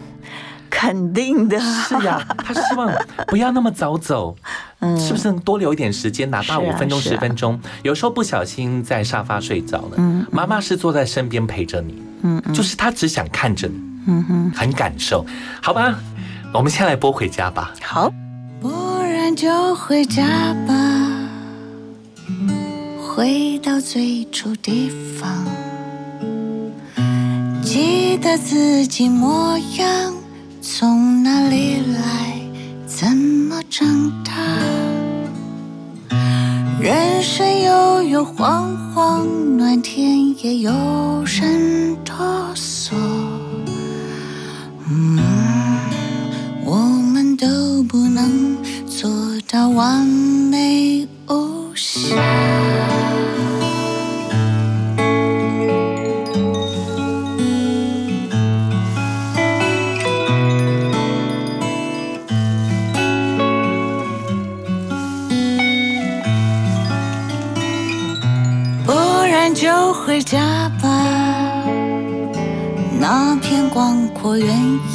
肯定的。是呀，她希望不要那么早走，嗯，是不是多留一点时间，哪怕五分钟、十分钟？有时候不小心在沙发睡着了，嗯，妈妈是坐在身边陪着你，嗯，就是她只想看着你。嗯哼，很感受，好吧，我们先来播回家吧。好，不然就回家吧，回到最初地方，记得自己模样，从哪里来，怎么长大，人生悠悠晃晃，暖天也有人哆不能做到完美无瑕。不然就回家吧。那片广阔原野，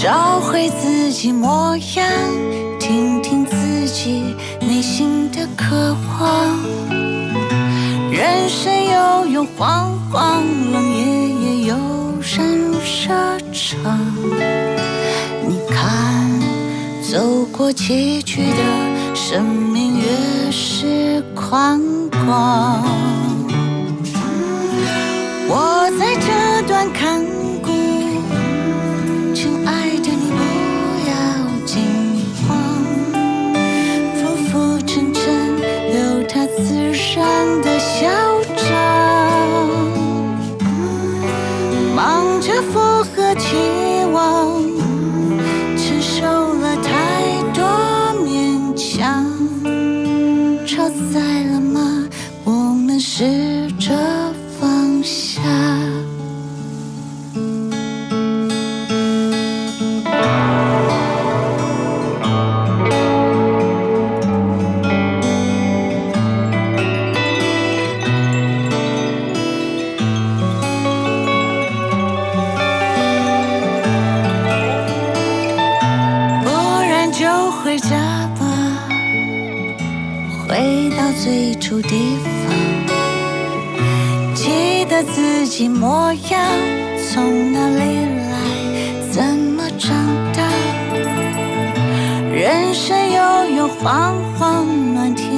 找回自己模样，听听自己内心的渴望。人生悠悠晃晃，冷夜夜又闪入沙场。你看，走过崎岖的生命越是宽广。我在这段看处地方，记得自己模样，从哪里来，怎么长大。人生悠悠晃晃，暖天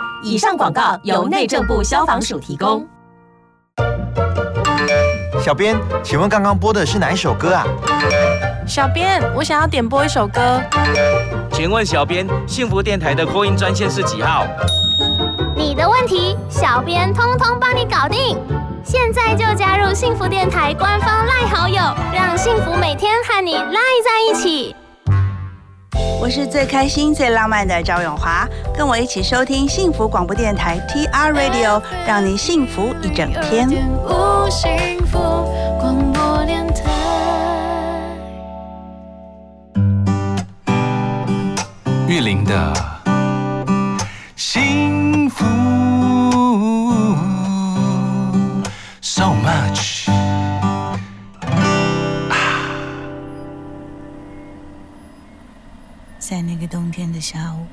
以上广告由内政部消防署提供。小编，请问刚刚播的是哪一首歌啊？小编，我想要点播一首歌。请问小编，幸福电台的扩音专线是几号？你的问题，小编通通帮你搞定。现在就加入幸福电台官方赖好友，让幸福每天和你赖在一起。我是最开心、最浪漫的赵永华，跟我一起收听幸福广播电台 TR Radio，让你幸福一整天。玉林的幸福。冬天的下午，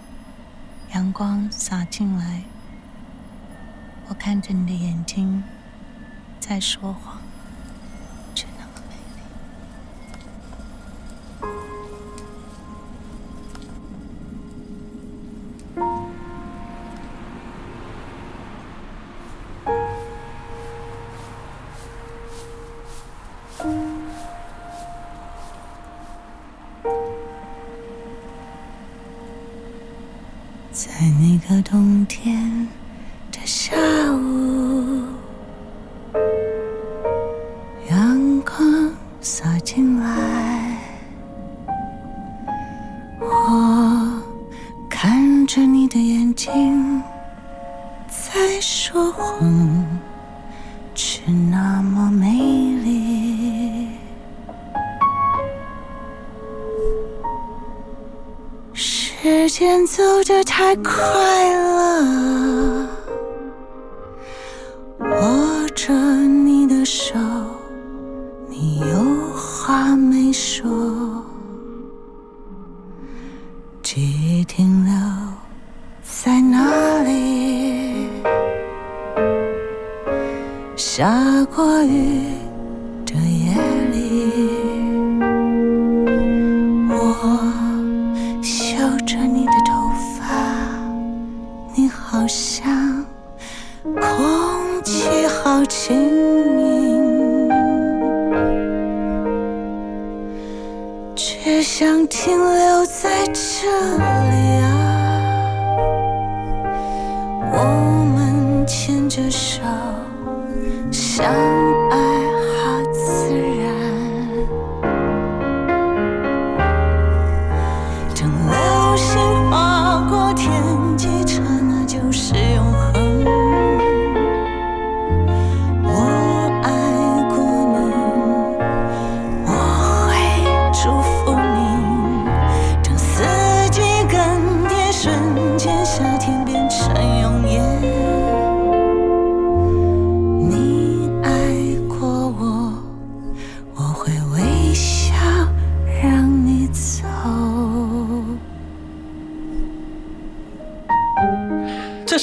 阳光洒进来，我看着你的眼睛在说谎，的冬天。得太快了，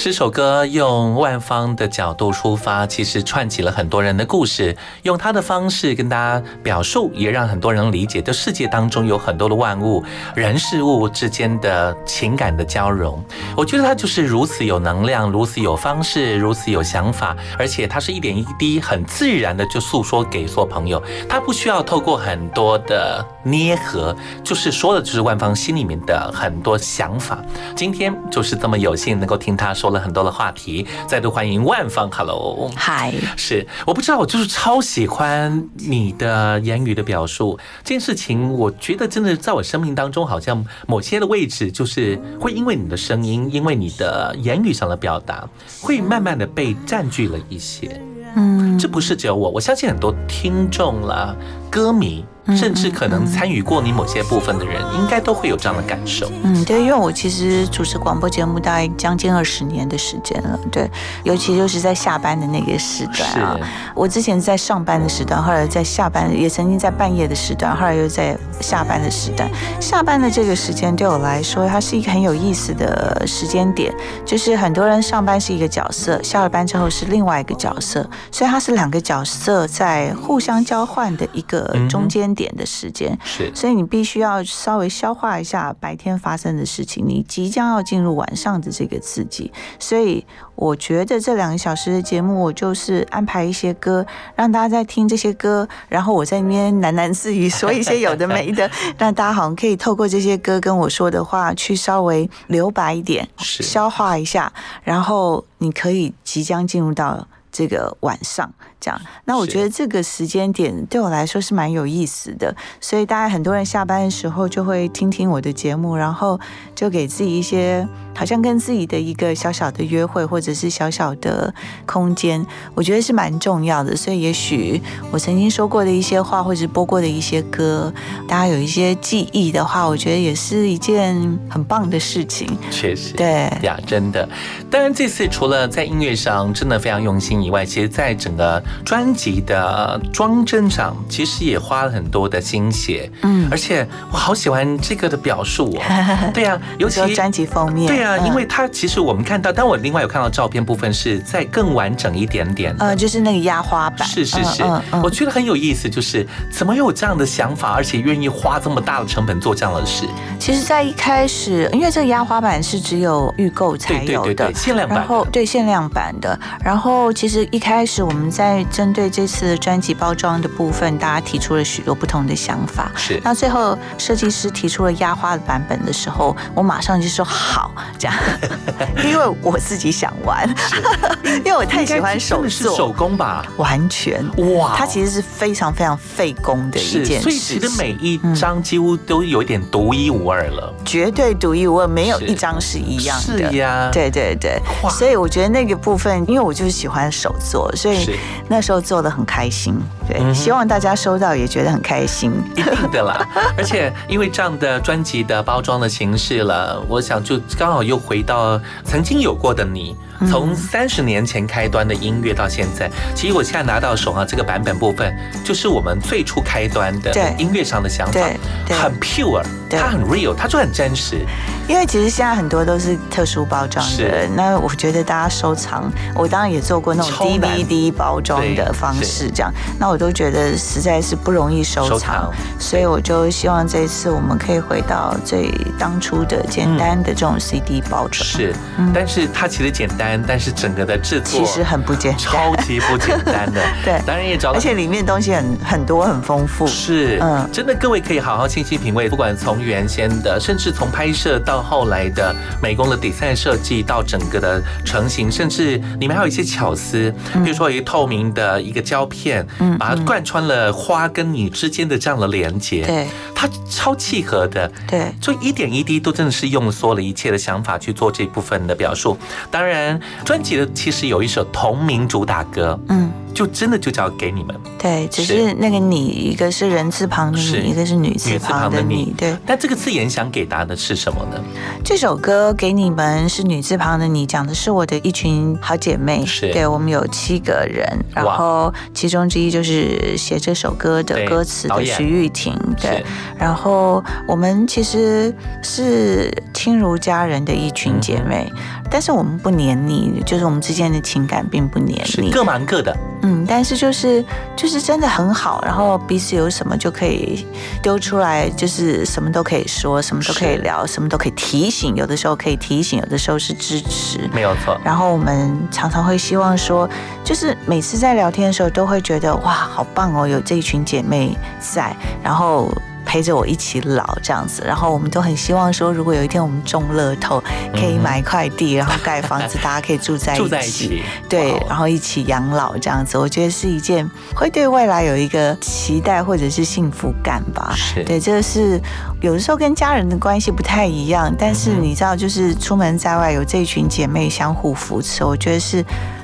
十首歌用万方的角度出发，其实串起了很多人的故事，用他的方式跟大家表述，也让很多人理解，这世界当中有很多的万物、人事物之间的情感的交融。我觉得他就是如此有能量，如此有方式，如此有想法，而且他是一点一滴很自然的就诉说给所有朋友，他不需要透过很多的捏合，就是说的就是万方心里面的很多想法。今天就是这么有幸能够听他说了很多的话题，再度欢迎万芳，Hello，嗨，是我不知道，我就是超喜欢你的言语的表述。这件事情，我觉得真的在我生命当中，好像某些的位置，就是会因为你的声音，因为你的言语上的表达，会慢慢的被占据了一些。嗯，这不是只有我，我相信很多听众啦、歌迷，甚至可能参与过你某些部分的人，应该都会有这样的感受。嗯，对，因为我其实主持广播节目大概将近二十年的时间了，对，尤其就是在下班的那个时段啊。我之前在上班的时段，后来在下班，也曾经在半夜的时段，后来又在下班的时段。下班的这个时间对我来说，它是一个很有意思的时间点，就是很多人上班是一个角色，下了班之后是另外一个角色，所以它是两个角色在互相交换的一个中间点的时间。是，所以你必须要稍微消化一下白天发生的事情，你即将要进入晚上的这个刺激，所以我觉得这两个小时的节目，我就是安排一些歌，让大家在听这些歌，然后我在那边喃喃自语说一些有的没的，让大家好像可以透过这些歌跟我说的话，去稍微留白一点，消化一下，然后你可以即将进入到。这个晚上这样。那我觉得这个时间点对我来说是蛮有意思的，所以大家很多人下班的时候就会听听我的节目，然后就给自己一些好像跟自己的一个小小的约会，或者是小小的空间，我觉得是蛮重要的。所以也许我曾经说过的一些话，或者播过的一些歌，大家有一些记忆的话，我觉得也是一件很棒的事情。确实，对呀，真的。当然，这次除了在音乐上真的非常用心以外，其实在整个专辑的装帧上，其实也花了很多的心血。嗯，而且我好喜欢这个的表述哦。对啊，尤其专辑封面。对啊，因为它其实我们看到，但我另外有看到照片部分是在更完整一点点。呃，就是那个压花版。是是是，我觉得很有意思，就是怎么有这样的想法，而且愿意花这么大的成本做这样的事。其实，在一开始，因为这个压花版是只有预购才有的，限量版。然后对限量版的，然后其实一开始我们在针对这次专辑包装的部分，大家提出了许多不同的想法。是。那最后设计师提出了压花的版本的时候，我马上就说好，这样，因为我自己想玩，因为我太喜欢手做手工吧，完全。哇，它其实是非常非常费工的一件事，所以其实每一张几乎都有一点独一无二了，绝对独一无二，没有一张是一样的。是呀，对对对，所以我觉得那个部分，因为我就是喜欢手做，所以那时候做的很开心。对，希望大家收到也觉得很开心，一定的啦。而且因为这样的专辑的包装的形式了，我想就刚好又回到曾经有过的你。从三十年前开端的音乐到现在，其实我现在拿到手啊，这个版本部分就是我们最初开端的音乐上的想法，很 pure，它很 real，它就很真实。因为其实现在很多都是特殊包装的，那我觉得大家收藏，我当然也做过那种 DVD 包装的方式，这样，那我都觉得实在是不容易收藏，所以我就希望这一次我们可以回到最当初的简单的这种 CD 包装。是，但是它其实简单。但是整个的制作其实很不简单，超级不简单的。对，当然也找到，而且里面东西很很多很丰富。是，嗯，真的各位可以好好细细品味，不管从原先的，甚至从拍摄到后来的美工的底赛设计，到整个的成型，甚至里面还有一些巧思，比如说一个透明的一个胶片，嗯，把它贯穿了花跟你之间的这样的连接，对，它超契合的，对，就一点一滴都真的是用所有的一切的想法去做这部分的表述，当然。专辑的其实有一首同名主打歌，嗯。就真的就叫给你们，对，只是那个你，一个是人字旁的你，一个是女字旁的你，对。但这个字眼想给答的是什么呢？这首歌给你们是女字旁的你，讲的是我的一群好姐妹，是。对我们有七个人，然后其中之一就是写这首歌的歌词的徐玉婷，对。然后我们其实是亲如家人的一群姐妹，但是我们不黏腻，就是我们之间的情感并不黏腻，各忙各的。嗯，但是就是就是真的很好，然后彼此有什么就可以丢出来，就是什么都可以说，什么都可以聊，什么都可以提醒。有的时候可以提醒，有的时候是支持，没有错。然后我们常常会希望说，就是每次在聊天的时候，都会觉得哇，好棒哦，有这一群姐妹在，然后。陪着我一起老这样子，然后我们都很希望说，如果有一天我们中乐透，可以买一块地，然后盖房子，大家可以住在 住在一起，对，然后一起养老这样子，我觉得是一件会对未来有一个期待或者是幸福感吧。是，对，这个是有的时候跟家人的关系不太一样，但是你知道，就是出门在外有这一群姐妹相互扶持，我觉得是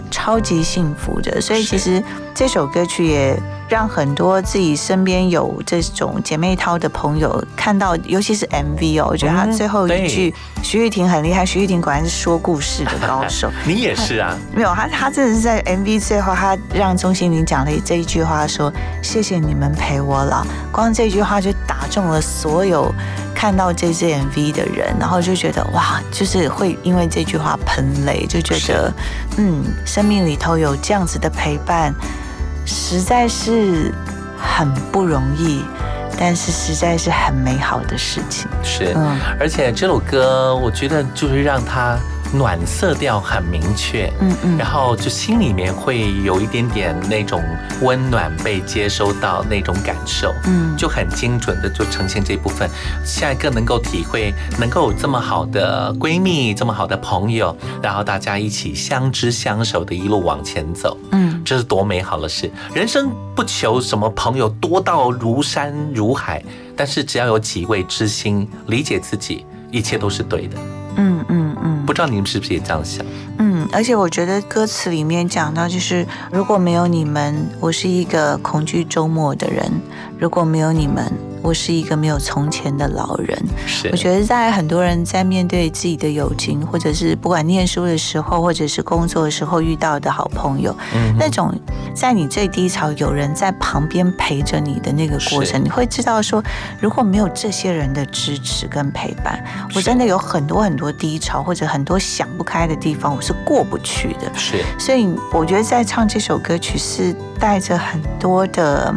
超级幸福的。所以其实这首歌曲也。让很多自己身边有这种姐妹淘的朋友看到，尤其是 MV 哦，我觉得他最后一句徐玉婷很厉害，徐玉婷果然是说故事的高手。你也是啊？没有，他他真的是在 MV 最后，他让钟欣凌讲了这一句话，说谢谢你们陪我老。光这句话就打中了所有看到这支 MV 的人，然后就觉得哇，就是会因为这句话喷泪，就觉得嗯，生命里头有这样子的陪伴。实在是很不容易，但是实在是很美好的事情。是，嗯，而且这首歌，我觉得就是让它暖色调很明确，嗯嗯然后就心里面会有一点点那种温暖被接收到那种感受，嗯就很精准的就呈现这部分。下一个能够体会，能够有这么好的闺蜜，这么好的朋友，然后大家一起相知相守的一路往前走，嗯，这是多美好的事。人生不求什么朋友多到如山如海，但是只要有几位知心，理解自己，一切都是对的。嗯嗯嗯不知道你们是不是也这样想？嗯，而且我觉得歌词里面讲到，就是如果没有你们，我是一个恐惧周末的人；如果没有你们，我是一个没有从前的老人。是我觉得在很多人在面对自己的友情，或者是不管念书的时候，或者是工作的时候遇到的好朋友，嗯那种在你最低潮有人在旁边陪着你的那个过程，你会知道说，如果没有这些人的支持跟陪伴，我真的有很多很多低潮或者很多想不开的地方，我是过不去的。是所以我觉得在唱这首歌曲是带着很多的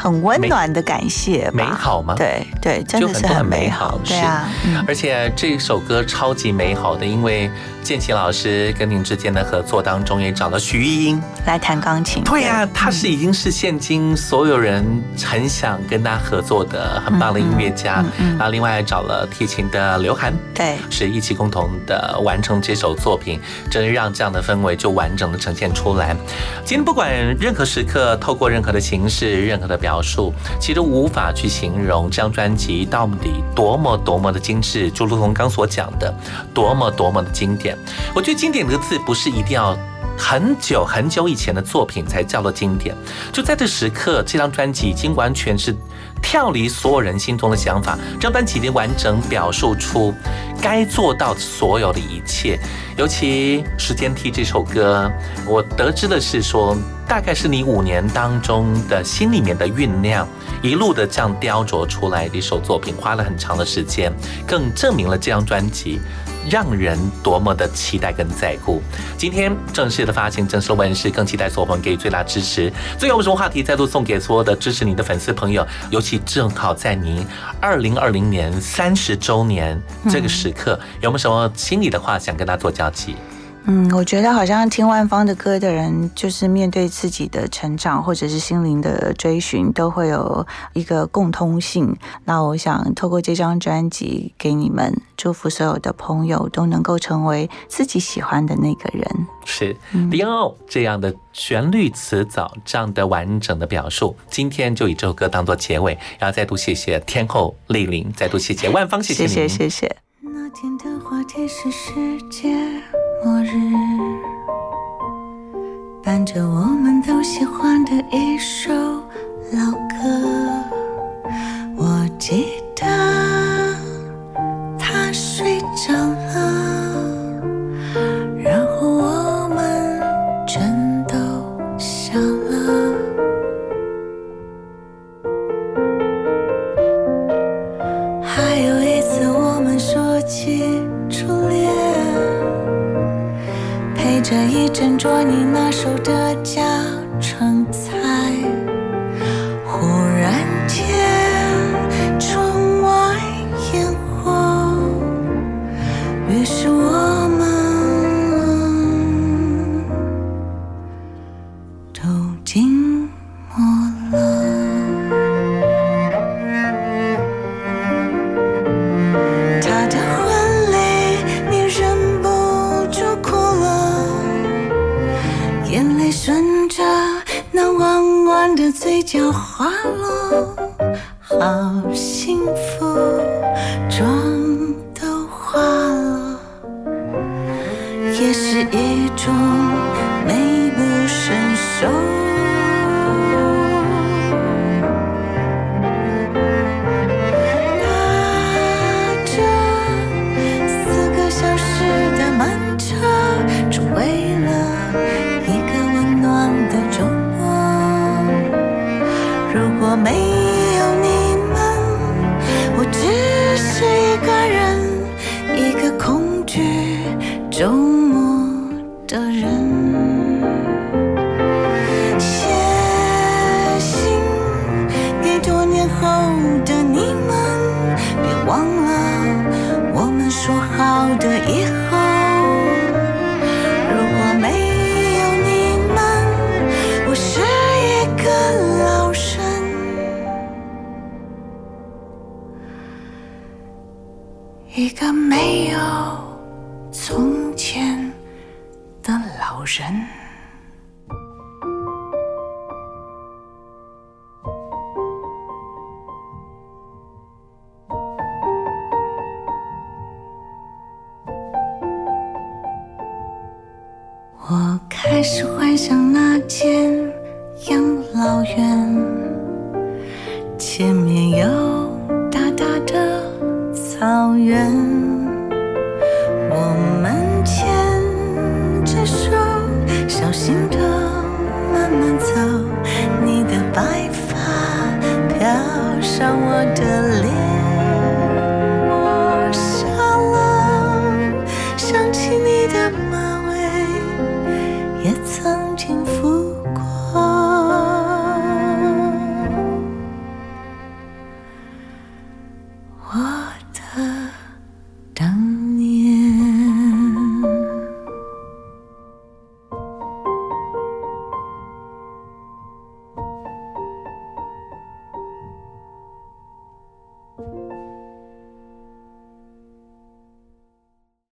很温暖的感谢吧，美好吗？对对，真的是很美美好，对啊，是。而且这首歌超级美好的，因为建奇老师跟您之间的合作当中也找了徐艺英来弹钢琴。对呀、他是已经是现今所有人很想跟他合作的很棒的音乐家。然后另外还找了提琴的刘涵，对，是一起共同的完成这首作品，真的让这样的氛围就完整的呈现出来。今天不管任何时刻，透过任何的形式、任何的表述，其实无法去形容这张专辑到底多么多么的精致，就如同刚所讲的，多么多么的经典。我觉得经典这个字不是一定要。很久很久以前的作品才叫做经典，就在这时刻，这张专辑已经完全是跳离所有人心中的想法，这张专辑已经完整表述出该做到所有的一切。尤其《时间梯》这首歌，我得知的是说，大概是你五年当中的心里面的酝酿，一路的这样雕琢出来的一首作品，花了很长的时间，更证明了这张专辑。让人多么的期待跟在乎。今天正式的发行，正式问世，更期待所有朋友给予最大支持。最后，我们什么话题再度送给所有的支持你的粉丝朋友，尤其正好在您二零二零年三十周年这个时刻，有没有什么心里的话想跟他做交集？嗯，我觉得好像听万芳的歌的人，就是面对自己的成长或者是心灵的追寻，都会有一个共通性。那我想透过这张专辑给你们祝福，所有的朋友都能够成为自己喜欢的那个人。是迪奥这样的旋律词藻，这样的完整的表述，今天就以这首歌当做结尾，然后再度谢谢天后莅临，再度谢谢万芳，谢谢谢谢谢。那天的话题是世界末日，伴着我们都喜欢的一首老歌。我记得他睡着这一整桌你拿手的家常角滑落，好幸福，